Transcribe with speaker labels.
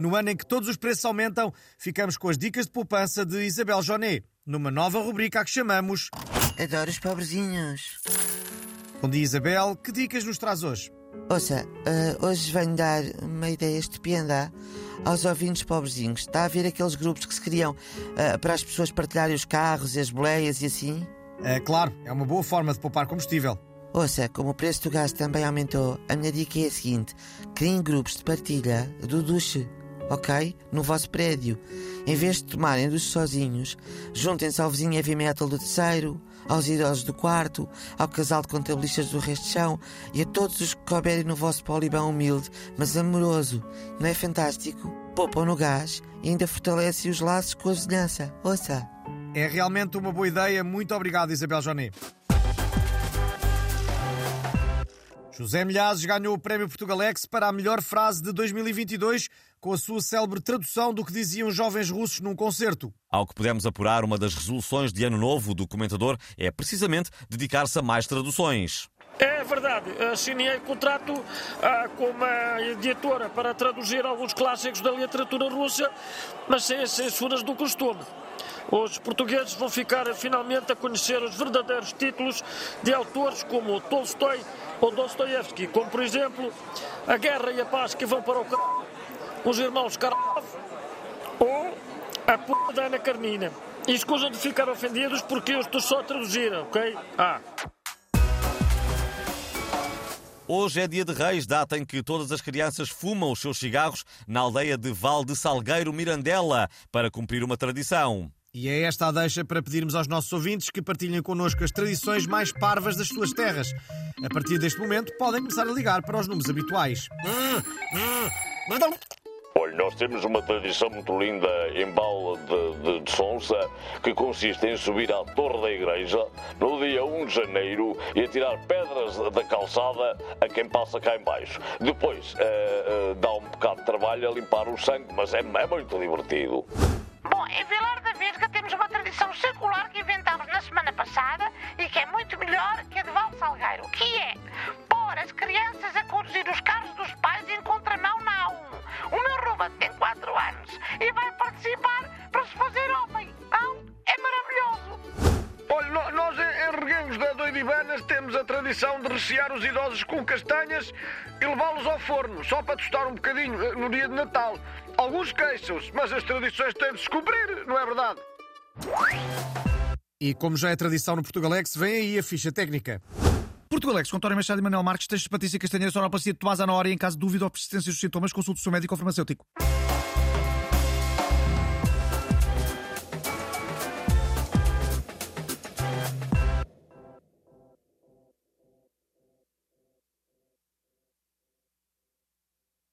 Speaker 1: no ano em que todos os preços aumentam, ficamos com as dicas de poupança de Isabel Jonet, numa nova rubrica a que chamamos
Speaker 2: Adoro os pobrezinhos.
Speaker 1: Bom dia, Isabel. Que dicas nos traz hoje?
Speaker 2: Ouça, uh, hoje venho dar uma ideia estupenda aos ouvintes pobrezinhos. Está a ver aqueles grupos que se criam uh, para as pessoas partilharem os carros e as boleias e assim?
Speaker 1: É claro, é uma boa forma de poupar combustível.
Speaker 2: Ouça, como o preço do gás também aumentou, a minha dica é a seguinte: criem grupos de partilha do duche, ok? No vosso prédio. Em vez de tomarem duche sozinhos, juntem-se ao vizinho heavy metal do terceiro, aos idosos do quarto, ao casal de contabilistas do resto de chão e a todos os que couberem no vosso polibão humilde, mas amoroso. Não é fantástico? Poupam no gás e ainda fortalecem os laços com a vizinhança. Ouça!
Speaker 1: É realmente uma boa ideia. Muito obrigado, Isabel Jonet. José Milhazes ganhou o Prémio Portugalex para a melhor frase de 2022 com a sua célebre tradução do que diziam jovens russos num concerto.
Speaker 3: Ao que pudemos apurar, uma das resoluções de ano novo do comentador é precisamente dedicar-se a mais traduções.
Speaker 4: É verdade, assinei contrato ah, com uma editora para traduzir alguns clássicos da literatura russa, mas sem as censuras do costume. Os portugueses vão ficar finalmente a conhecer os verdadeiros títulos de autores como Tolstói ou Dostoiévski, como por exemplo A Guerra e a Paz que vão para o c... Os Irmãos Karlov ou A P da Ana Carmina. E escusam de ficar ofendidos porque eu estou só a traduzir, ok? Ah.
Speaker 3: Hoje é dia de Reis, data em que todas as crianças fumam os seus cigarros na aldeia de Val de Salgueiro, Mirandela, para cumprir uma tradição.
Speaker 1: E é esta a deixa para pedirmos aos nossos ouvintes que partilhem connosco as tradições mais parvas das suas terras. A partir deste momento, podem começar a ligar para os números habituais.
Speaker 5: Olha, nós temos uma tradição muito linda em Bala de, de, de Sonsa que consiste em subir à torre da igreja no dia 1 de janeiro e atirar pedras da calçada a quem passa cá em baixo. Depois eh, eh, dá um bocado de trabalho a limpar o sangue, mas é, é muito divertido.
Speaker 6: Bom, em Vilar da Vesga temos uma tradição secular que inventámos na semana passada e que é muito melhor que a de Val Salgueiro, que é
Speaker 7: Doidibanas temos a tradição de rechear os idosos com castanhas e levá-los ao forno, só para tostar um bocadinho eh, no dia de Natal. Alguns queixam-se, mas as tradições têm de se cumprir, não é verdade?
Speaker 1: E como já é tradição no Portugalex, vem aí a ficha técnica.
Speaker 8: Portugalex, com António Machado e Manuel Marques, textos de Patrícia Castanheira, sonoplastia de Tomás Anora e em caso de dúvida ou persistência dos sintomas, consulte o seu médico ou farmacêutico.